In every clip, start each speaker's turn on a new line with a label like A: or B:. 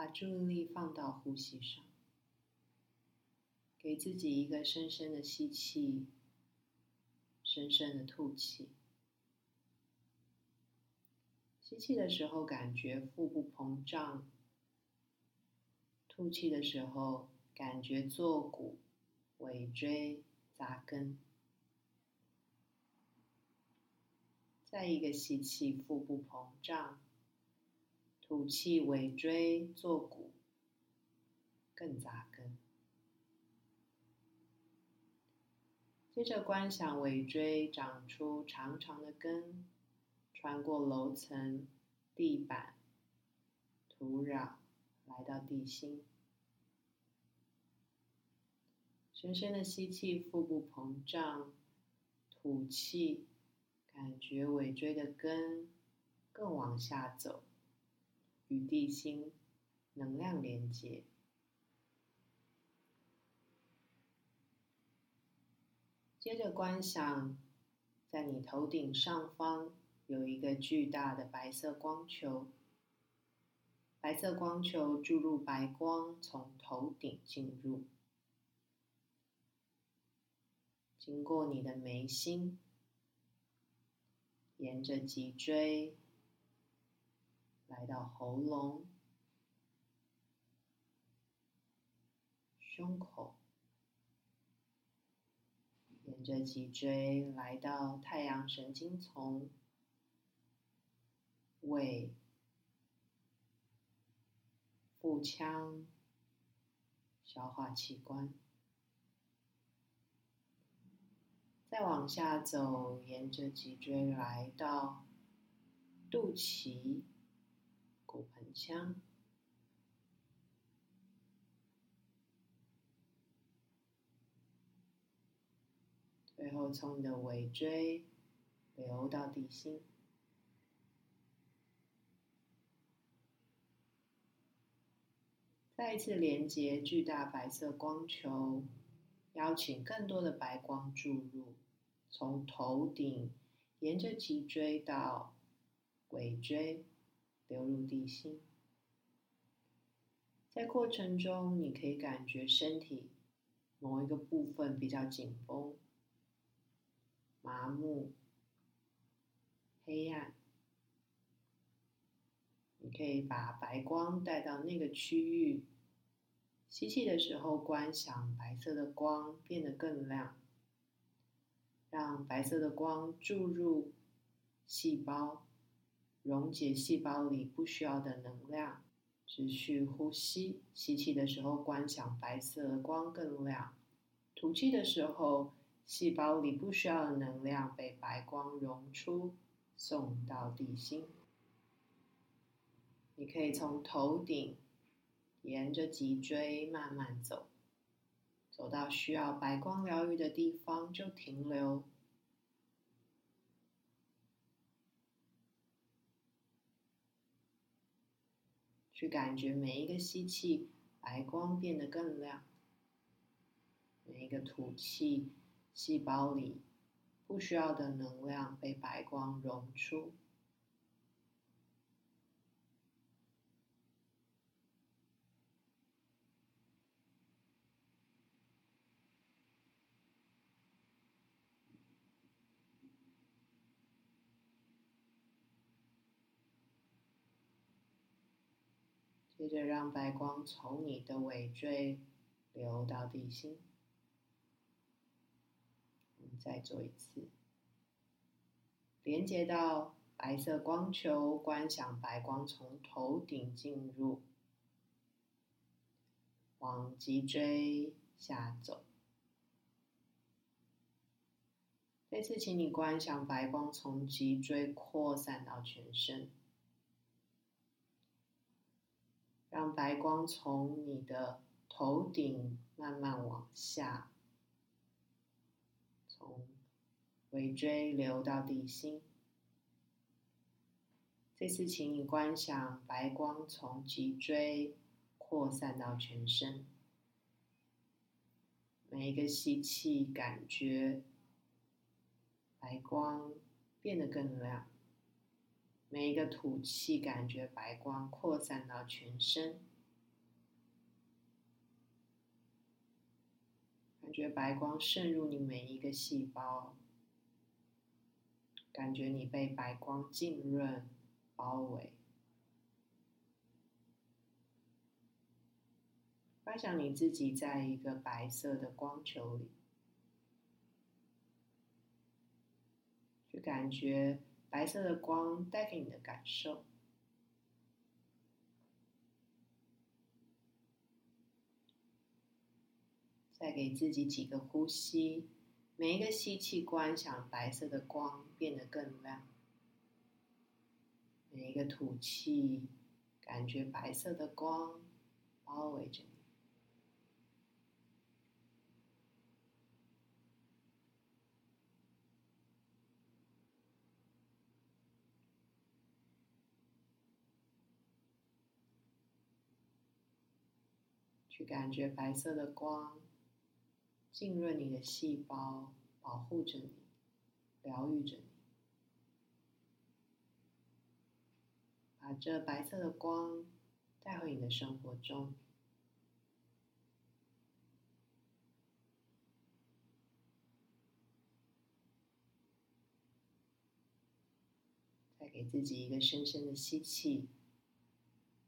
A: 把注意力放到呼吸上，给自己一个深深的吸气，深深的吐气。吸气的时候，感觉腹部膨胀；吐气的时候，感觉坐骨、尾椎扎根。再一个吸气，腹部膨胀；吐气，尾椎、坐骨更扎根。接着观想尾椎长出长长的根。穿过楼层、地板、土壤，来到地心。深深的吸气，腹部膨胀；吐气，感觉尾椎的根更往下走，与地心能量连接。接着观想，在你头顶上方。有一个巨大的白色光球，白色光球注入白光，从头顶进入，经过你的眉心，沿着脊椎来到喉咙、胸口，沿着脊椎来到太阳神经丛。胃、腹腔、消化器官，再往下走，沿着脊椎来到肚脐、骨盆腔，最后从你的尾椎流到地心。再一次连接巨大白色光球，邀请更多的白光注入，从头顶沿着脊椎到尾椎流入地心。在过程中，你可以感觉身体某一个部分比较紧绷、麻木、黑暗。你可以把白光带到那个区域。吸气的时候，观想白色的光变得更亮，让白色的光注入细胞，溶解细胞里不需要的能量。持续呼吸，吸气的时候观想白色光更亮，吐气的时候，细胞里不需要的能量被白光溶出，送到地心。你可以从头顶。沿着脊椎慢慢走，走到需要白光疗愈的地方就停留，去感觉每一个吸气，白光变得更亮；每一个吐气，细胞里不需要的能量被白光融出。接着，让白光从你的尾椎流到地心。我们再做一次，连接到白色光球，观想白光从头顶进入，往脊椎下走。这次，请你观想白光从脊椎扩散到全身。让白光从你的头顶慢慢往下，从尾椎流到地心。这次，请你观想白光从脊椎扩散到全身。每一个吸气，感觉白光变得更亮。每一个吐气感觉白光扩散到全身感觉白光渗入你每一个细胞感觉你被白光浸润包围。幻想你自己在一个白色的光球里就感觉白色的光带给你的感受。再给自己几个呼吸，每一个吸气，观想白色的光变得更亮；每一个吐气，感觉白色的光包围着你。去感觉白色的光。浸润你的细胞，保护着你，疗愈着你。把这白色的光带回你的生活中。再给自己一个深深的吸气，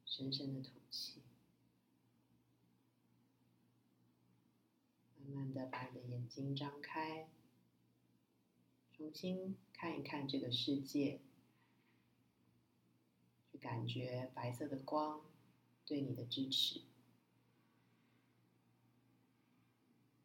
A: 深深的吐气。慢慢慢的把你的眼睛张开，重新看一看这个世界，去感觉白色的光对你的支持。